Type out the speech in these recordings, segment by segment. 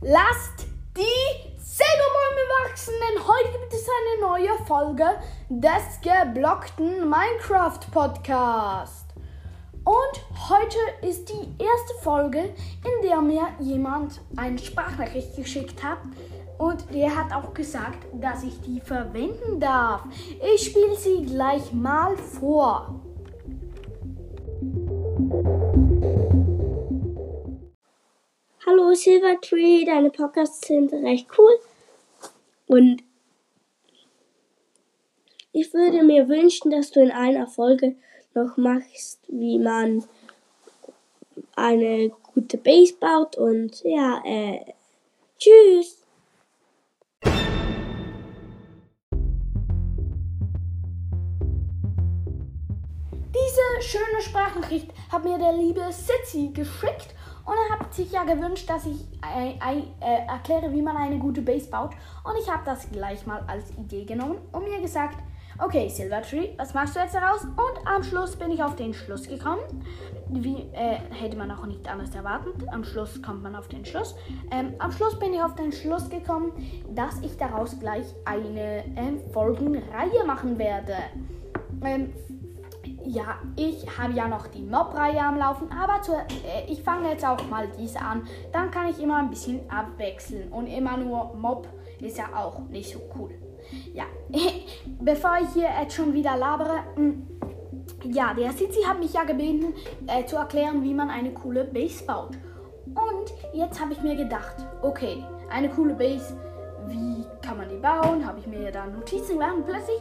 Lasst die Silberbäume wachsen, denn heute gibt es eine neue Folge des geblockten Minecraft Podcast. Und heute ist die erste Folge, in der mir jemand eine Sprachnachricht geschickt hat. Und der hat auch gesagt, dass ich die verwenden darf. Ich spiele sie gleich mal vor. Hallo Silvertree, deine Podcasts sind recht cool. Und ich würde mir wünschen, dass du in einer Folge noch machst, wie man eine gute Base baut. Und ja, äh, tschüss. Diese schöne Sprachnachricht hat mir der liebe Sitzi geschickt und er hat sich ja gewünscht, dass ich äh, äh, erkläre, wie man eine gute Base baut. Und ich habe das gleich mal als Idee genommen und mir gesagt, okay, Silvertree, was machst du jetzt daraus? Und am Schluss bin ich auf den Schluss gekommen. Wie äh, hätte man auch nicht anders erwartet. Am Schluss kommt man auf den Schluss. Ähm, am Schluss bin ich auf den Schluss gekommen, dass ich daraus gleich eine ähm, Folgenreihe machen werde. Ähm, ja, ich habe ja noch die Mob-Reihe am Laufen, aber zu, äh, ich fange jetzt auch mal diese an. Dann kann ich immer ein bisschen abwechseln und immer nur Mob ist ja auch nicht so cool. Ja, bevor ich hier jetzt schon wieder labere, hm, ja, der Sitzi hat mich ja gebeten, äh, zu erklären, wie man eine coole Base baut. Und jetzt habe ich mir gedacht, okay, eine coole Base, wie kann man die bauen? Habe ich mir da Notizen gemacht und plötzlich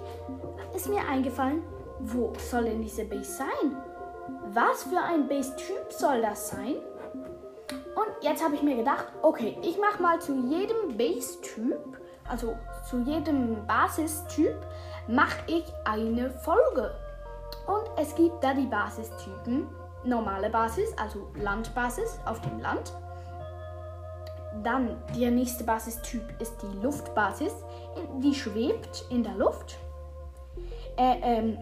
ist mir eingefallen, wo soll denn diese Base sein? Was für ein Base-Typ soll das sein? Und jetzt habe ich mir gedacht, okay, ich mache mal zu jedem Base-Typ, also zu jedem Basistyp, mache ich eine Folge. Und es gibt da die Basistypen, normale Basis, also Landbasis auf dem Land. Dann der nächste Basistyp ist die Luftbasis, die schwebt in der Luft. Äh, ähm,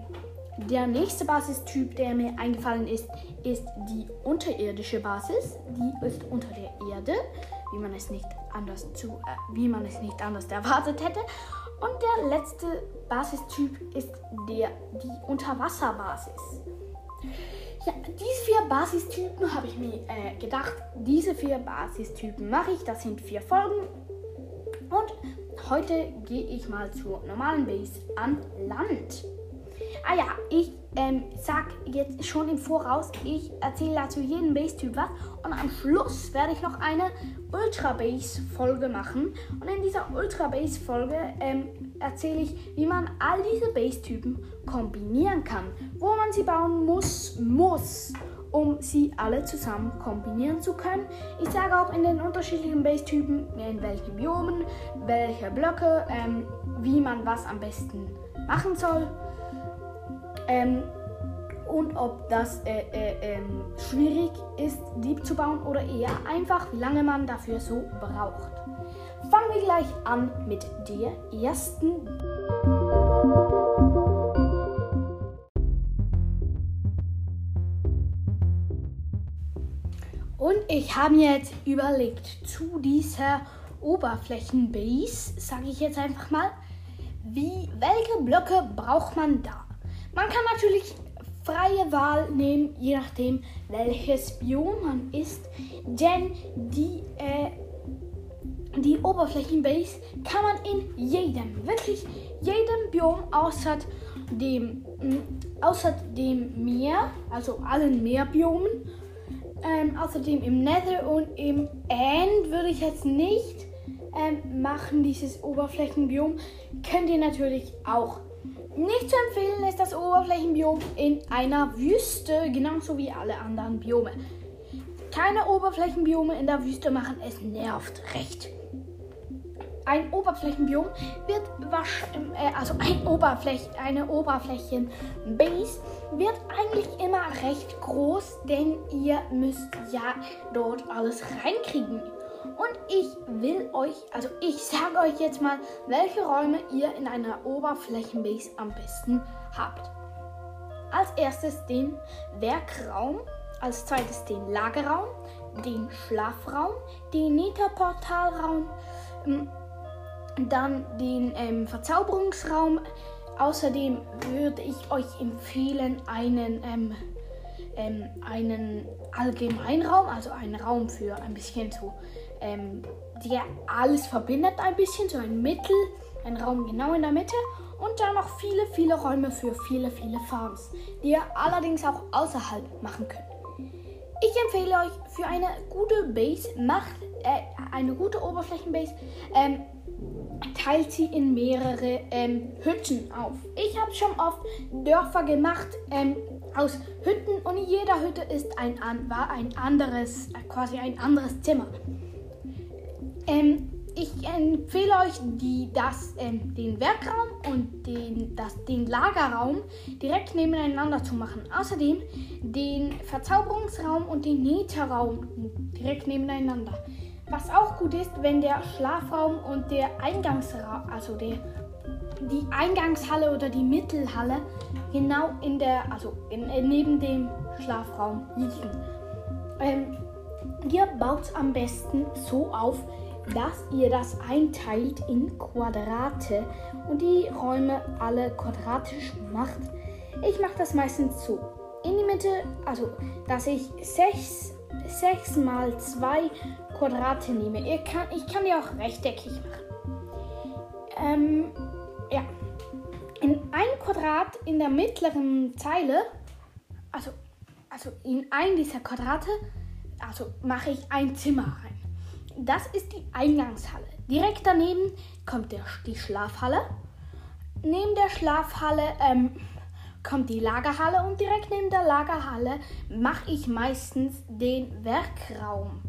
der nächste Basistyp, der mir eingefallen ist, ist die unterirdische Basis. Die ist unter der Erde, wie man es nicht anders zu, äh, wie man es nicht anders erwartet hätte. Und der letzte Basistyp ist der die Unterwasserbasis. Ja, diese vier Basistypen habe ich mir äh, gedacht. Diese vier Basistypen mache ich. Das sind vier Folgen. Und heute gehe ich mal zur normalen Base an Land. Ah ja, ich ähm, sag jetzt schon im Voraus, ich erzähle dazu jeden Base-Typ was und am Schluss werde ich noch eine Ultra-Base-Folge machen. Und in dieser Ultra-Base-Folge ähm, erzähle ich, wie man all diese Base-Typen kombinieren kann. Wo man sie bauen muss, muss, um sie alle zusammen kombinieren zu können. Ich sage auch in den unterschiedlichen Base-Typen, in welchen Biomen, welche Blöcke, ähm, wie man was am besten machen soll. Ähm, und ob das äh, äh, ähm, schwierig ist, Dieb zu bauen oder eher einfach, wie lange man dafür so braucht. Fangen wir gleich an mit der ersten. Und ich habe mir jetzt überlegt, zu dieser Oberflächenbase, sage ich jetzt einfach mal, wie, welche Blöcke braucht man da? Man kann natürlich freie Wahl nehmen, je nachdem, welches Biom man ist. Denn die, äh, die Oberflächenbase kann man in jedem, wirklich jedem Biom außer dem, mh, außer dem Meer, also allen Meerbiomen, ähm, außerdem im Nether und im End würde ich jetzt nicht ähm, machen, dieses Oberflächenbiom. Könnt ihr natürlich auch nicht zu empfehlen ist das Oberflächenbiom in einer Wüste, genauso wie alle anderen Biome. Keine Oberflächenbiome in der Wüste machen, es nervt recht. Ein Oberflächenbiom wird wahrscheinlich, äh, also ein Oberfläch, eine Oberflächenbase wird eigentlich immer recht groß, denn ihr müsst ja dort alles reinkriegen. Und ich will euch, also ich sage euch jetzt mal, welche Räume ihr in einer Oberflächenbase am besten habt. Als erstes den Werkraum, als zweites den Lagerraum, den Schlafraum, den Netherportalraum, ähm, dann den ähm, Verzauberungsraum. Außerdem würde ich euch empfehlen, einen, ähm, ähm, einen Allgemeinraum, also einen Raum für ein bisschen so, ähm, der alles verbindet ein bisschen, so ein Mittel, ein Raum genau in der Mitte und dann noch viele, viele Räume für viele, viele Farms, die ihr allerdings auch außerhalb machen könnt. Ich empfehle euch für eine gute Base, macht äh, eine gute Oberflächenbase, ähm, teilt sie in mehrere ähm, Hütten auf. Ich habe schon oft Dörfer gemacht ähm, aus Hütten und in jeder Hütte ist ein, war ein anderes, äh, quasi ein anderes Zimmer. Ähm, ich empfehle euch die, das, ähm, den Werkraum und den, das, den Lagerraum direkt nebeneinander zu machen. Außerdem den Verzauberungsraum und den Netherraum direkt nebeneinander. Was auch gut ist, wenn der Schlafraum und der Eingangsraum, also der, die Eingangshalle oder die Mittelhalle genau in der, also in, äh, neben dem Schlafraum liegen. Ähm, ihr baut es am besten so auf, dass ihr das einteilt in Quadrate und die Räume alle quadratisch macht. Ich mache das meistens so. In die Mitte, also dass ich 6, 6 mal 2 Quadrate nehme. Kann, ich kann die auch rechteckig machen. Ähm, ja. In ein Quadrat in der mittleren Zeile, also, also in ein dieser Quadrate, also mache ich ein Zimmer rein. Das ist die Eingangshalle. Direkt daneben kommt der, die Schlafhalle. Neben der Schlafhalle ähm, kommt die Lagerhalle und direkt neben der Lagerhalle mache ich meistens den Werkraum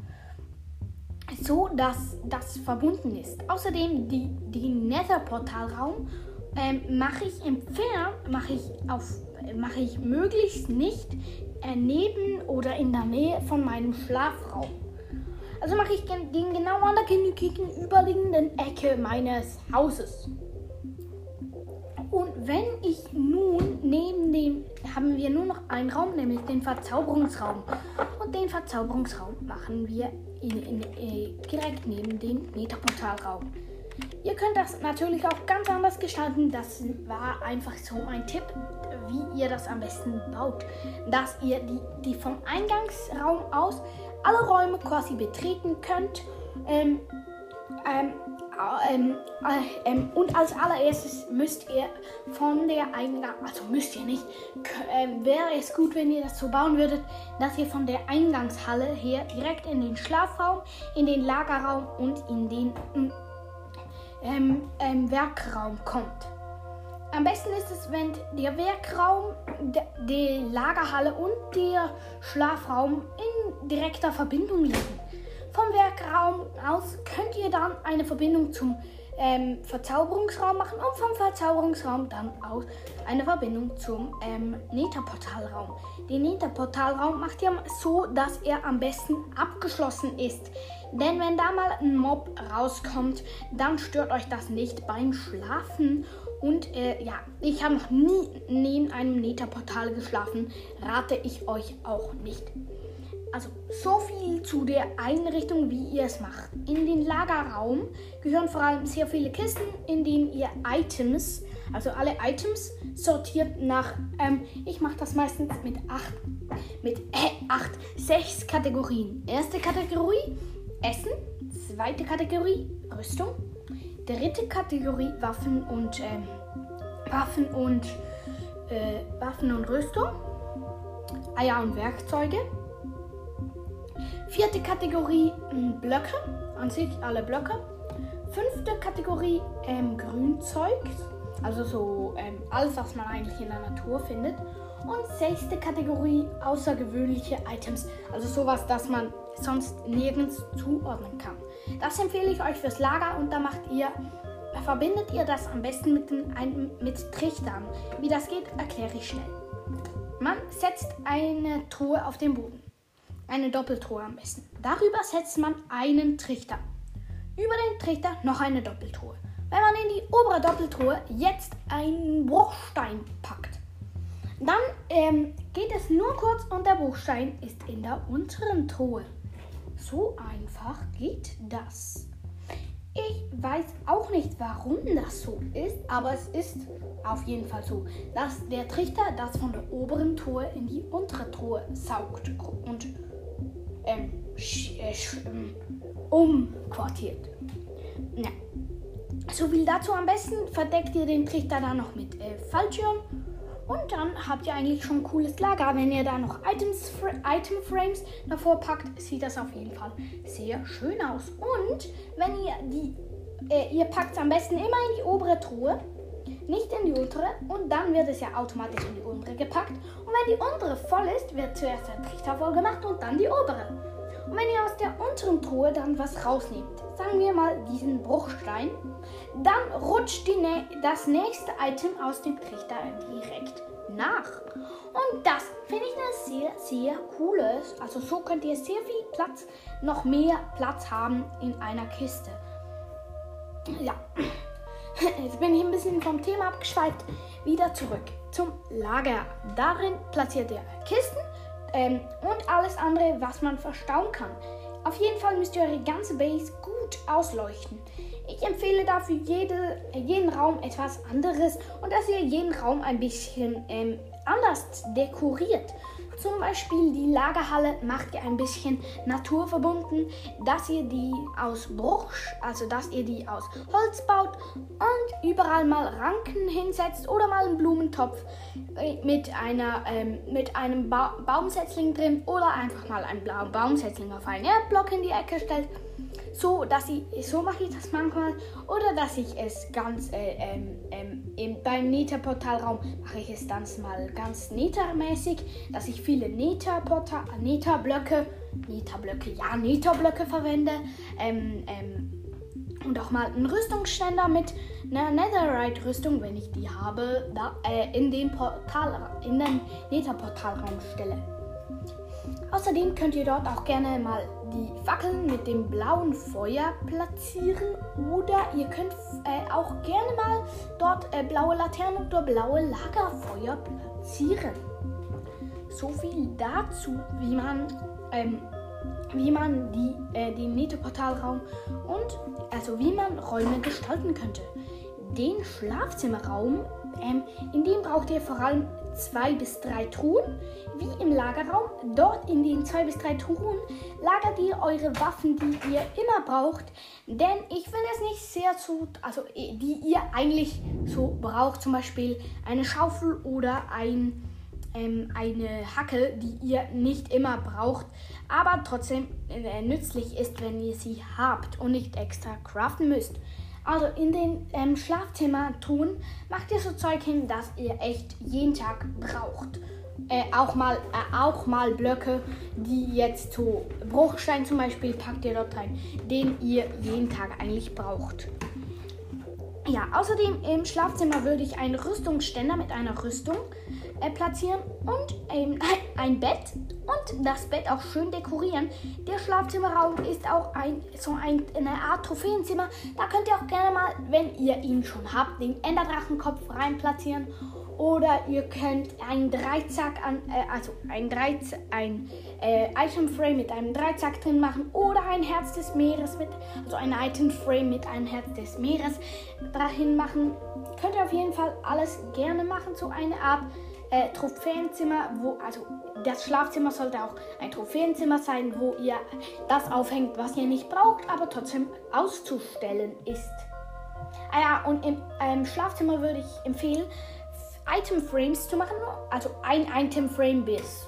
so dass das verbunden ist. Außerdem die, den Nether-Portalraum ähm, mache ich entfernt, mache ich auf, ich möglichst nicht äh, neben oder in der Nähe von meinem Schlafraum. Also mache ich den genau an der gegenüberliegenden Ecke meines Hauses. Und wenn ich nun neben dem, haben wir nur noch einen Raum, nämlich den Verzauberungsraum. Und den Verzauberungsraum machen wir in, in, in, äh, direkt neben dem Metaportalraum. Ihr könnt das natürlich auch ganz anders gestalten. Das war einfach so ein Tipp, wie ihr das am besten baut. Dass ihr die, die vom Eingangsraum aus alle Räume quasi betreten könnt. Ähm, ähm, ähm, äh, ähm, und als allererstes müsst ihr von der Eingang, also müsst ihr nicht, äh, wäre es gut, wenn ihr das so bauen würdet, dass ihr von der Eingangshalle her direkt in den Schlafraum, in den Lagerraum und in den ähm, ähm, Werkraum kommt. Am besten ist es, wenn der Werkraum, die Lagerhalle und der Schlafraum in direkter Verbindung liegen. Vom Werkraum aus könnt ihr dann eine Verbindung zum ähm, Verzauberungsraum machen und vom Verzauberungsraum dann aus eine Verbindung zum ähm, Netherportalraum. Den Netherportalraum macht ihr so, dass er am besten abgeschlossen ist. Denn wenn da mal ein Mob rauskommt, dann stört euch das nicht beim Schlafen. Und äh, ja, ich habe noch nie neben einem Netherportal geschlafen, rate ich euch auch nicht. Also so viel zu der Einrichtung, wie ihr es macht. In den Lagerraum gehören vor allem sehr viele Kisten, in denen ihr Items, also alle Items sortiert nach, ähm, ich mache das meistens mit acht, mit äh, acht, sechs Kategorien. Erste Kategorie Essen, zweite Kategorie Rüstung, dritte Kategorie Waffen und ähm, Waffen und äh, Waffen und Rüstung, Eier und Werkzeuge. Vierte Kategorie hm, Blöcke, an sich alle Blöcke. Fünfte Kategorie ähm, Grünzeug, also so ähm, alles, was man eigentlich in der Natur findet. Und sechste Kategorie außergewöhnliche Items, also sowas, das man sonst nirgends zuordnen kann. Das empfehle ich euch fürs Lager und da macht ihr, verbindet ihr das am besten mit, den, mit Trichtern. Wie das geht, erkläre ich schnell. Man setzt eine Truhe auf den Boden. Eine Doppeltruhe am besten. Darüber setzt man einen Trichter. Über den Trichter noch eine Doppeltruhe. Wenn man in die obere Doppeltruhe jetzt einen Bruchstein packt, dann ähm, geht es nur kurz und der Bruchstein ist in der unteren Truhe. So einfach geht das. Ich weiß auch nicht, warum das so ist, aber es ist auf jeden Fall so, dass der Trichter das von der oberen Truhe in die untere Truhe saugt und ähm, äh, ähm, umquartiert. Ja. So viel dazu am besten verdeckt ihr den Trichter dann noch mit äh, Fallschirm und dann habt ihr eigentlich schon ein cooles Lager. Wenn ihr da noch Items, Item Frames davor packt, sieht das auf jeden Fall sehr schön aus. Und wenn ihr die, äh, ihr packt es am besten immer in die obere Truhe, nicht in die untere. Und dann wird es ja automatisch in die untere gepackt. Und wenn die untere voll ist, wird zuerst der Trichter voll gemacht und dann die obere. Und wenn ihr aus der unteren Truhe dann was rausnehmt, sagen wir mal diesen Bruchstein, dann rutscht die, das nächste Item aus dem Trichter direkt nach. Und das finde ich eine sehr, sehr coole. Also so könnt ihr sehr viel Platz, noch mehr Platz haben in einer Kiste. Ja, jetzt bin ich ein bisschen vom Thema abgeschweift. Wieder zurück zum Lager. Darin platziert ihr Kisten ähm, und alles andere, was man verstauen kann. Auf jeden Fall müsst ihr eure ganze Base gut ausleuchten. Ich empfehle dafür jede, jeden Raum etwas anderes und dass ihr jeden Raum ein bisschen ähm, anders dekoriert. Zum Beispiel die Lagerhalle macht ihr ein bisschen naturverbunden, dass ihr die aus Bruch, also dass ihr die aus Holz baut und überall mal Ranken hinsetzt oder mal einen Blumentopf äh, mit, einer, ähm, mit einem ba Baumsetzling drin oder einfach mal einen blauen Baumsetzling auf einen Erdblock in die Ecke stellt so, dass ich, so mache ich das manchmal. Oder dass ich es ganz, äh, ähm, ähm, beim Nether-Portalraum mache ich es dann mal ganz Nether-mäßig, dass ich viele Nether-Blöcke, Nether-Blöcke, ja, Nether-Blöcke verwende. Ähm, ähm, und auch mal einen Rüstungsständer mit einer Netherite-Rüstung, wenn ich die habe, da, äh, in den Portal, in den Nether-Portalraum stelle. Außerdem könnt ihr dort auch gerne mal die Fackeln mit dem blauen Feuer platzieren oder ihr könnt äh, auch gerne mal dort äh, blaue Laternen oder blaue Lagerfeuer platzieren. So viel dazu, wie man, ähm, wie man die, äh, den Nettoportalraum und also wie man Räume gestalten könnte. Den Schlafzimmerraum, ähm, in dem braucht ihr vor allem zwei bis drei Truhen, wie im Lagerraum. Dort in den zwei bis drei Truhen lagert ihr eure Waffen, die ihr immer braucht. Denn ich finde es nicht sehr zu, also die ihr eigentlich so braucht, zum Beispiel eine Schaufel oder ein, ähm, eine Hacke, die ihr nicht immer braucht, aber trotzdem äh, nützlich ist, wenn ihr sie habt und nicht extra craften müsst. Also in den ähm, Schlafzimmer tun, macht ihr so Zeug hin, das ihr echt jeden Tag braucht. Äh, auch, mal, äh, auch mal Blöcke, die jetzt so Bruchstein zum Beispiel, packt ihr dort rein, den ihr jeden Tag eigentlich braucht. Ja, außerdem im Schlafzimmer würde ich einen Rüstungsständer mit einer Rüstung äh, platzieren und ähm, ein Bett und das Bett auch schön dekorieren. Der Schlafzimmerraum ist auch ein, so ein, eine Art Trophäenzimmer. Da könnt ihr auch gerne mal, wenn ihr ihn schon habt, den Enderdrachenkopf rein platzieren. Oder ihr könnt einen Dreizack an, äh, also ein, Dreiz ein äh, Item Frame mit einem Dreizack drin machen oder ein Herz des Meeres mit, also ein Item Frame mit einem Herz des Meeres dahin machen. Könnt ihr auf jeden Fall alles gerne machen, so eine Art äh, Trophäenzimmer, wo, also das Schlafzimmer sollte auch ein Trophäenzimmer sein, wo ihr das aufhängt, was ihr nicht braucht, aber trotzdem auszustellen ist. Ah ja, und im ähm, Schlafzimmer würde ich empfehlen, Item Frames zu machen, also ein Item Frame bis.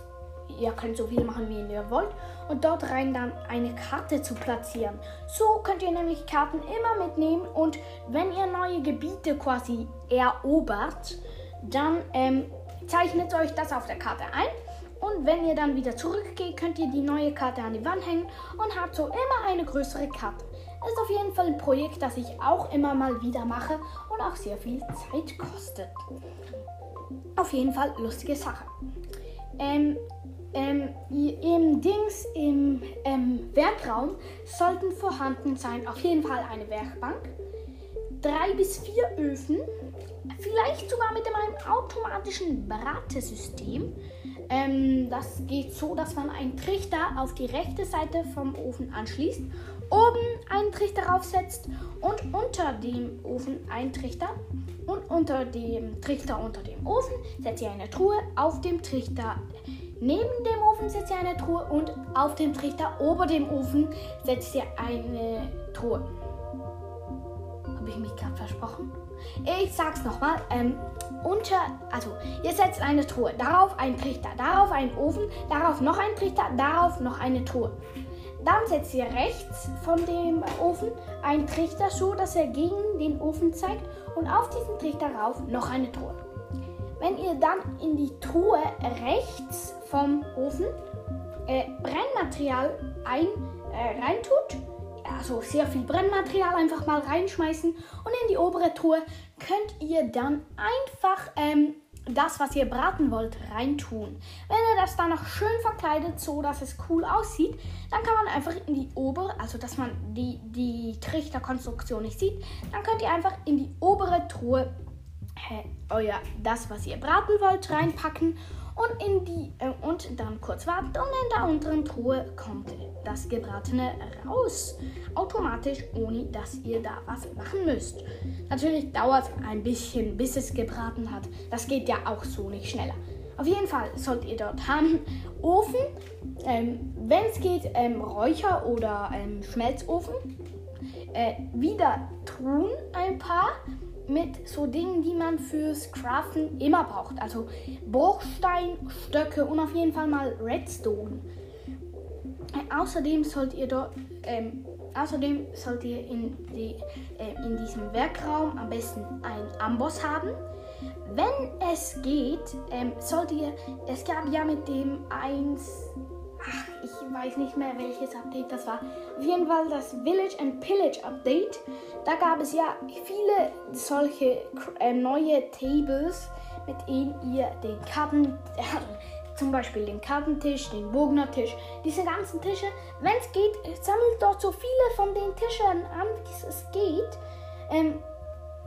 Ihr könnt so viel machen, wie ihr wollt. Und dort rein dann eine Karte zu platzieren. So könnt ihr nämlich Karten immer mitnehmen. Und wenn ihr neue Gebiete quasi erobert, dann ähm, zeichnet euch das auf der Karte ein. Und wenn ihr dann wieder zurückgeht, könnt ihr die neue Karte an die Wand hängen und habt so immer eine größere Karte. Ist auf jeden Fall ein Projekt, das ich auch immer mal wieder mache und auch sehr viel Zeit kostet. Auf jeden Fall lustige Sache. Ähm, ähm, Im Dings, im ähm, Werkraum sollten vorhanden sein auf jeden Fall eine Werkbank, drei bis vier Öfen vielleicht sogar mit einem automatischen Bratesystem. Ähm, das geht so, dass man einen Trichter auf die rechte Seite vom Ofen anschließt, oben einen Trichter aufsetzt und unter dem Ofen einen Trichter und unter dem Trichter unter dem Ofen setzt ihr eine Truhe, auf dem Trichter neben dem Ofen setzt ihr eine Truhe und auf dem Trichter ober dem Ofen setzt ihr eine Truhe. Habe ich mich gerade versprochen? Ich sag's nochmal. Ähm, unter, also ihr setzt eine Truhe, darauf ein Trichter, darauf einen Ofen, darauf noch ein Trichter, darauf noch eine Truhe. Dann setzt ihr rechts von dem Ofen einen Trichter so, dass er gegen den Ofen zeigt und auf diesen Trichter rauf noch eine Truhe. Wenn ihr dann in die Truhe rechts vom Ofen äh, Brennmaterial ein, äh, reintut, also sehr viel Brennmaterial einfach mal reinschmeißen und in die obere Truhe könnt ihr dann einfach ähm, das, was ihr braten wollt, reintun. Wenn ihr das dann noch schön verkleidet, so dass es cool aussieht, dann kann man einfach in die obere, also dass man die, die Trichterkonstruktion nicht sieht, dann könnt ihr einfach in die obere Truhe äh, euer das, was ihr braten wollt, reinpacken und in die äh, und dann kurz warten und in der unteren Truhe kommt das gebratene raus. Automatisch ohne dass ihr da was machen müsst. Natürlich dauert es ein bisschen bis es gebraten hat. Das geht ja auch so nicht schneller. Auf jeden Fall sollt ihr dort haben. Ofen ähm, wenn es geht ähm, Räucher oder ähm, Schmelzofen. Äh, wieder Truhen ein paar mit so Dingen, die man fürs Craften immer braucht. Also Bruchstein, Stöcke und auf jeden Fall mal Redstone. Äh, außerdem sollt ihr dort, ähm, außerdem sollt ihr in, die, äh, in diesem Werkraum am besten einen Amboss haben. Wenn es geht, ähm, sollt ihr, es gab ja mit dem 1 ach, ich weiß nicht mehr welches Update das war. Auf jeden Fall das Village and Pillage Update. Da gab es ja viele solche äh, neue Tables, mit denen ihr den Karten, äh, zum Beispiel den Kartentisch, den Bognertisch, diese ganzen Tische, wenn es geht, sammelt dort so viele von den Tischen an, wie es geht. Ähm,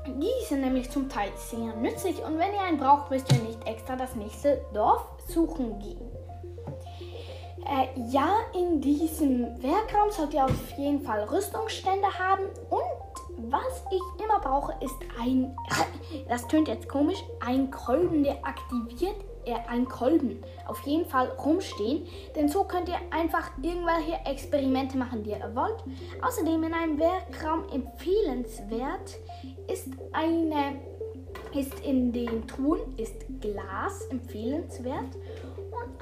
die sind nämlich zum Teil sehr nützlich und wenn ihr einen braucht, müsst ihr nicht extra das nächste Dorf suchen gehen. Äh, ja, in diesem Werkraum sollt ihr auf jeden Fall Rüstungsstände haben. Und was ich immer brauche, ist ein, das tönt jetzt komisch, ein Kolben, der aktiviert äh, ein Kolben auf jeden Fall rumstehen, denn so könnt ihr einfach irgendwelche Experimente machen, die ihr wollt. Außerdem in einem Werkraum empfehlenswert ist eine ist in den Truhen ist Glas empfehlenswert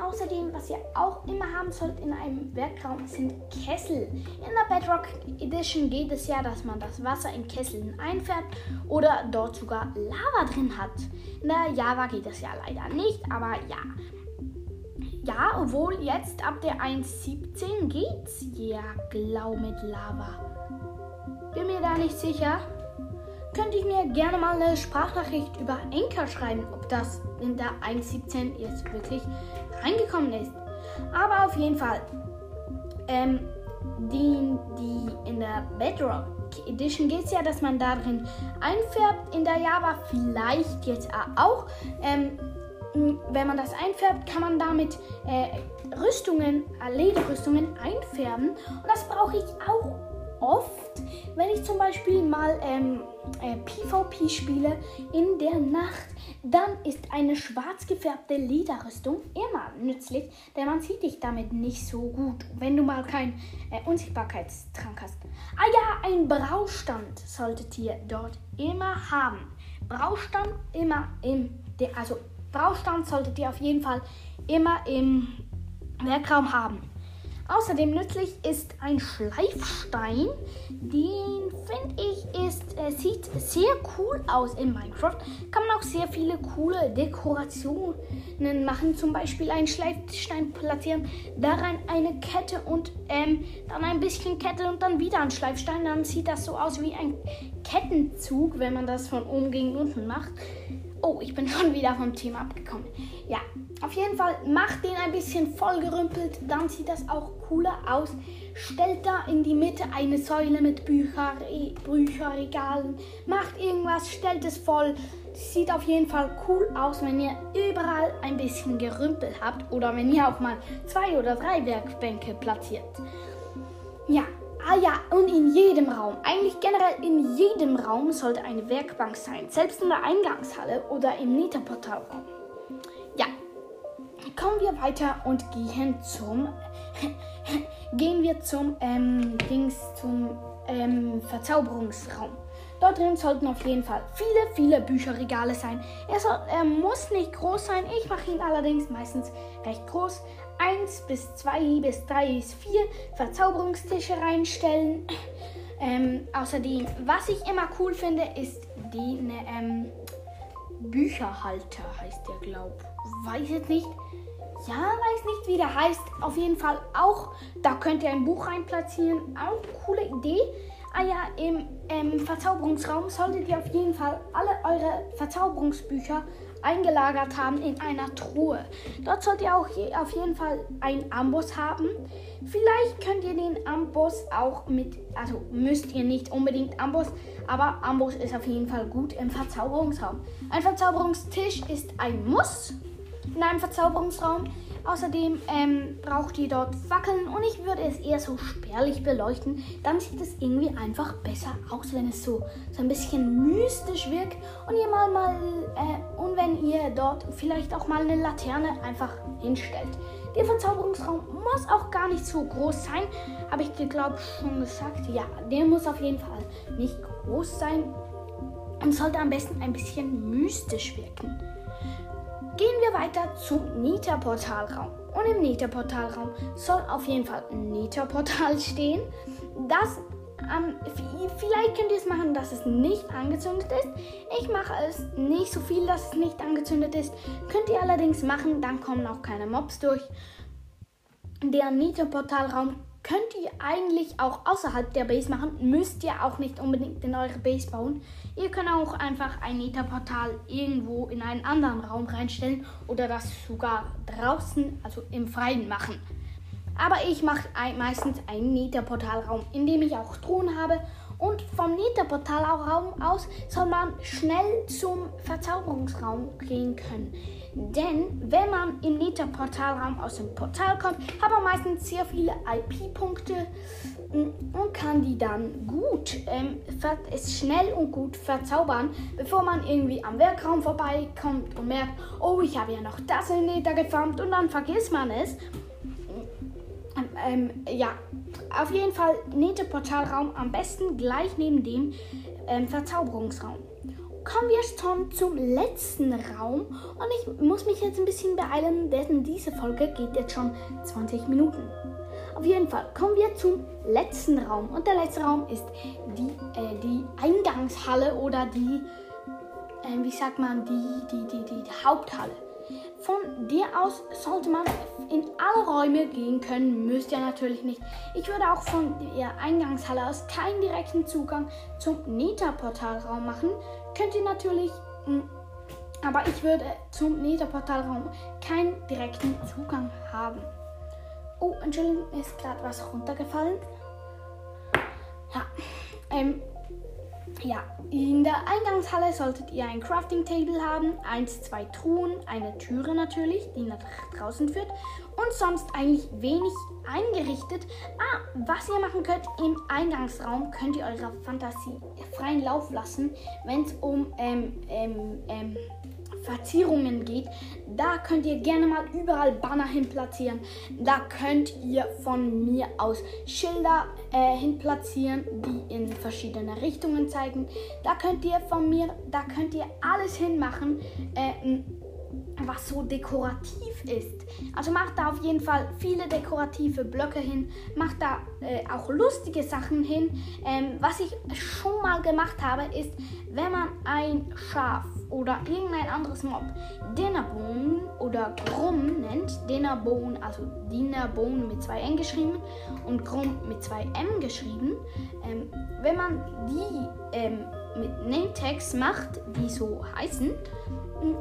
außerdem, was ihr auch immer haben sollt in einem Werkraum, sind Kessel. In der Bedrock Edition geht es ja, dass man das Wasser in Kesseln einfärbt oder dort sogar Lava drin hat. In der Java geht das ja leider nicht, aber ja. Ja, obwohl jetzt ab der 1.17 geht's ja, glau mit Lava. Bin mir da nicht sicher könnt ihr mir gerne mal eine Sprachnachricht über Anchor schreiben, ob das in der 1.17 jetzt wirklich reingekommen ist. Aber auf jeden Fall, ähm, die, die in der Bedrock Edition geht es ja, dass man darin einfärbt. In der Java vielleicht jetzt auch. Ähm, wenn man das einfärbt, kann man damit äh, Rüstungen, äh, Lederrüstungen einfärben. Und das brauche ich auch oft, wenn ich zum Beispiel mal ähm, äh, PvP spiele in der Nacht, dann ist eine schwarz gefärbte Lederrüstung immer nützlich, denn man sieht dich damit nicht so gut, wenn du mal keinen äh, Unsichtbarkeitstrank hast. Ah ja, ein Braustand solltet ihr dort immer haben. Braustand immer im, also Braustand solltet ihr auf jeden Fall immer im Werkraum haben. Außerdem nützlich ist ein Schleifstein. Den finde ich ist, äh, sieht sehr cool aus in Minecraft. Kann man auch sehr viele coole Dekorationen machen. Zum Beispiel einen Schleifstein platzieren, daran eine Kette und ähm, dann ein bisschen Kette und dann wieder ein Schleifstein. Dann sieht das so aus wie ein Kettenzug, wenn man das von oben gegen unten macht. Oh, ich bin schon wieder vom Thema abgekommen. Ja, auf jeden Fall macht den ein bisschen vollgerümpelt, dann sieht das auch cooler aus. Stellt da in die Mitte eine Säule mit Bücher, Bücherregalen, macht irgendwas, stellt es voll. sieht auf jeden Fall cool aus, wenn ihr überall ein bisschen Gerümpel habt oder wenn ihr auch mal zwei oder drei Werkbänke platziert. Ja, ah ja, und in jedem Raum, eigentlich generell in jedem Raum sollte eine Werkbank sein, selbst in der Eingangshalle oder im Neta-Portalraum. Kommen wir weiter und gehen zum gehen wir zum ähm, Dings zum ähm, Verzauberungsraum. Dort drin sollten auf jeden Fall viele, viele Bücherregale sein. Er, soll, er muss nicht groß sein. Ich mache ihn allerdings meistens recht groß. 1 bis 2 bis 3 bis 4 Verzauberungstische reinstellen. Ähm, außerdem, was ich immer cool finde, ist die ne, ähm, Bücherhalter, heißt der, glaub. Weiß jetzt nicht. Ja, weiß nicht, wie der heißt. Auf jeden Fall auch, da könnt ihr ein Buch reinplatzieren. Auch coole Idee. Ah ja, im ähm, Verzauberungsraum solltet ihr auf jeden Fall alle eure Verzauberungsbücher eingelagert haben in einer Truhe. Dort sollt ihr auch je, auf jeden Fall einen Amboss haben. Vielleicht könnt ihr den Amboss auch mit, also müsst ihr nicht unbedingt Amboss, aber Amboss ist auf jeden Fall gut im Verzauberungsraum. Ein Verzauberungstisch ist ein Muss in einem Verzauberungsraum. Außerdem ähm, braucht ihr dort Fackeln und ich würde es eher so spärlich beleuchten. Dann sieht es irgendwie einfach besser aus, wenn es so, so ein bisschen mystisch wirkt. Und ihr mal mal äh, und wenn ihr dort vielleicht auch mal eine Laterne einfach hinstellt. Der Verzauberungsraum muss auch gar nicht so groß sein, habe ich glaube schon gesagt. Ja, der muss auf jeden Fall nicht groß sein und sollte am besten ein bisschen mystisch wirken. Gehen wir weiter zum Nita-Portalraum. Und im Nita-Portalraum soll auf jeden Fall ein Nita-Portal stehen. Das ähm, vielleicht könnt ihr es machen, dass es nicht angezündet ist. Ich mache es nicht so viel, dass es nicht angezündet ist. Könnt ihr allerdings machen, dann kommen auch keine Mobs durch. Der Nita-Portalraum könnt ihr eigentlich auch außerhalb der Base machen. Müsst ihr auch nicht unbedingt in eure Base bauen. Ihr könnt auch einfach ein Nether-Portal irgendwo in einen anderen Raum reinstellen oder das sogar draußen, also im Freien machen. Aber ich mache meistens einen Nether-Portalraum, in dem ich auch Thron habe. Und vom Nether-Portalraum aus soll man schnell zum Verzauberungsraum gehen können. Denn wenn man im Neta-Portalraum aus dem Portal kommt, hat man meistens sehr viele IP-Punkte mm, und kann die dann gut, ähm, es schnell und gut verzaubern, bevor man irgendwie am Werkraum vorbeikommt und merkt, oh, ich habe ja noch das in Neta gefarmt und dann vergisst man es. Ähm, ja, auf jeden Fall Neta-Portalraum am besten gleich neben dem ähm, Verzauberungsraum kommen wir schon zum letzten Raum und ich muss mich jetzt ein bisschen beeilen, denn diese Folge geht jetzt schon 20 Minuten. Auf jeden Fall kommen wir zum letzten Raum und der letzte Raum ist die, äh, die Eingangshalle oder die, äh, wie sagt man, die, die, die, die Haupthalle. Von dir aus sollte man in alle Räume gehen können, müsst ihr natürlich nicht. Ich würde auch von der Eingangshalle aus keinen direkten Zugang zum Neta-Portalraum machen. Könnt ihr natürlich, hm, aber ich würde zum Neta-Portalraum keinen direkten Zugang haben. Oh, Entschuldigung, mir ist gerade was runtergefallen. Ja, ähm, ja, in der Eingangshalle solltet ihr ein Crafting Table haben, eins, zwei Truhen, eine Türe natürlich, die nach draußen führt und sonst eigentlich wenig eingerichtet. Ah, was ihr machen könnt im Eingangsraum, könnt ihr eurer Fantasie freien Lauf lassen, wenn es um ähm, ähm, ähm, Verzierungen geht, da könnt ihr gerne mal überall Banner hin platzieren. Da könnt ihr von mir aus Schilder äh, hin platzieren, die in verschiedene Richtungen zeigen. Da könnt ihr von mir, da könnt ihr alles hinmachen. Äh, was so dekorativ ist. Also macht da auf jeden Fall viele dekorative Blöcke hin, macht da äh, auch lustige Sachen hin. Ähm, was ich schon mal gemacht habe, ist, wenn man ein Schaf oder irgendein anderes Mob. Dinnerbone oder Grumm nennt, Dinnerbone, also Dinnerbone mit zwei N geschrieben und Grumm mit zwei M geschrieben, ähm, wenn man die ähm, mit Name-Tags macht, die so heißen,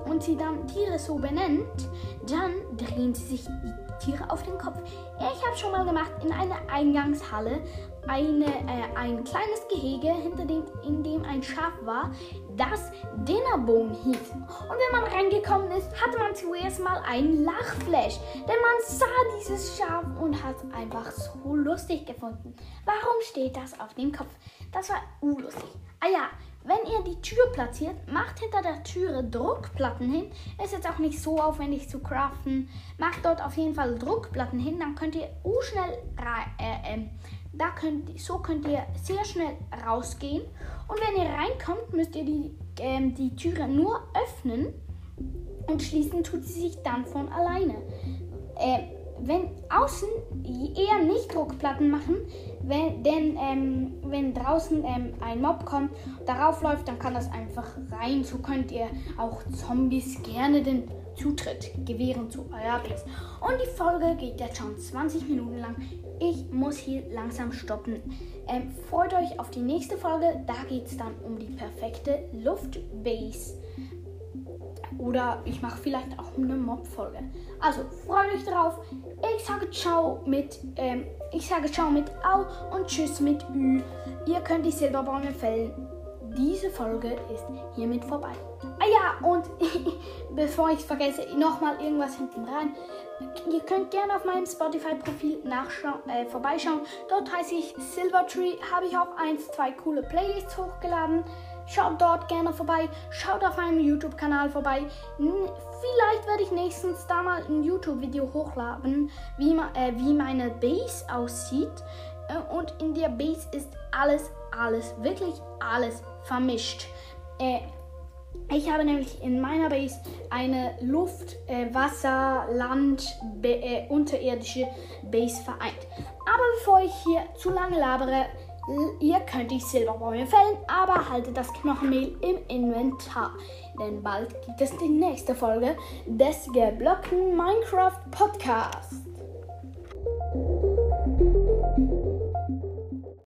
und sie dann Tiere so benennt, dann drehen sie sich die Tiere auf den Kopf. Ich habe schon mal gemacht in einer Eingangshalle. eine, äh, ein kleines Gehege, hinter dem, in dem ein Schaf war, das Dinnerbone hieß. Und wenn man reingekommen ist, hatte man zuerst mal einen Lachflash, denn man sah dieses Schaf und hat es einfach so lustig gefunden. Warum steht das auf dem Kopf? Das war unlustig. Ah ja, wenn ihr die Tür platziert, macht hinter der Türe Druckplatten hin. Ist jetzt auch nicht so aufwendig zu craften. Macht dort auf jeden Fall Druckplatten hin, dann könnt ihr schnell äh, äh, da könnt, so könnt ihr sehr schnell rausgehen. Und wenn ihr reinkommt, müsst ihr die, äh, die Türe nur öffnen und schließen tut sie sich dann von alleine. Äh, wenn außen eher nicht Druckplatten machen, wenn, denn ähm, wenn draußen ähm, ein Mob kommt, darauf läuft, dann kann das einfach rein. So könnt ihr auch Zombies gerne den Zutritt gewähren zu eurer Base. Und die Folge geht jetzt schon 20 Minuten lang. Ich muss hier langsam stoppen. Ähm, freut euch auf die nächste Folge. Da geht es dann um die perfekte Luftbase. Oder ich mache vielleicht auch eine Mob-Folge. Also freut euch drauf. Ich sage ciao mit, ähm, ich sage ciao mit Au und tschüss mit Ü. Ihr könnt die Silberbäume fällen. Diese Folge ist hiermit vorbei. Ah ja, und bevor ich es vergesse, nochmal irgendwas hinten rein. Ihr könnt gerne auf meinem Spotify-Profil äh, vorbeischauen. Dort heiße ich Silvertree. Habe ich auch eins, zwei coole Playlists hochgeladen. Schaut dort gerne vorbei. Schaut auf meinem YouTube-Kanal vorbei. Vielleicht werde ich nächstens da mal ein YouTube-Video hochladen, wie, äh, wie meine Base aussieht. Äh, und in der Base ist alles, alles, wirklich alles vermischt. Äh, ich habe nämlich in meiner Base eine Luft-, äh, Wasser-, Land-, äh, unterirdische Base vereint. Aber bevor ich hier zu lange labere, Ihr könnt die Silberbäume fällen, aber haltet das Knochenmehl im Inventar. Denn bald gibt es die nächste Folge des geblockten Minecraft Podcasts.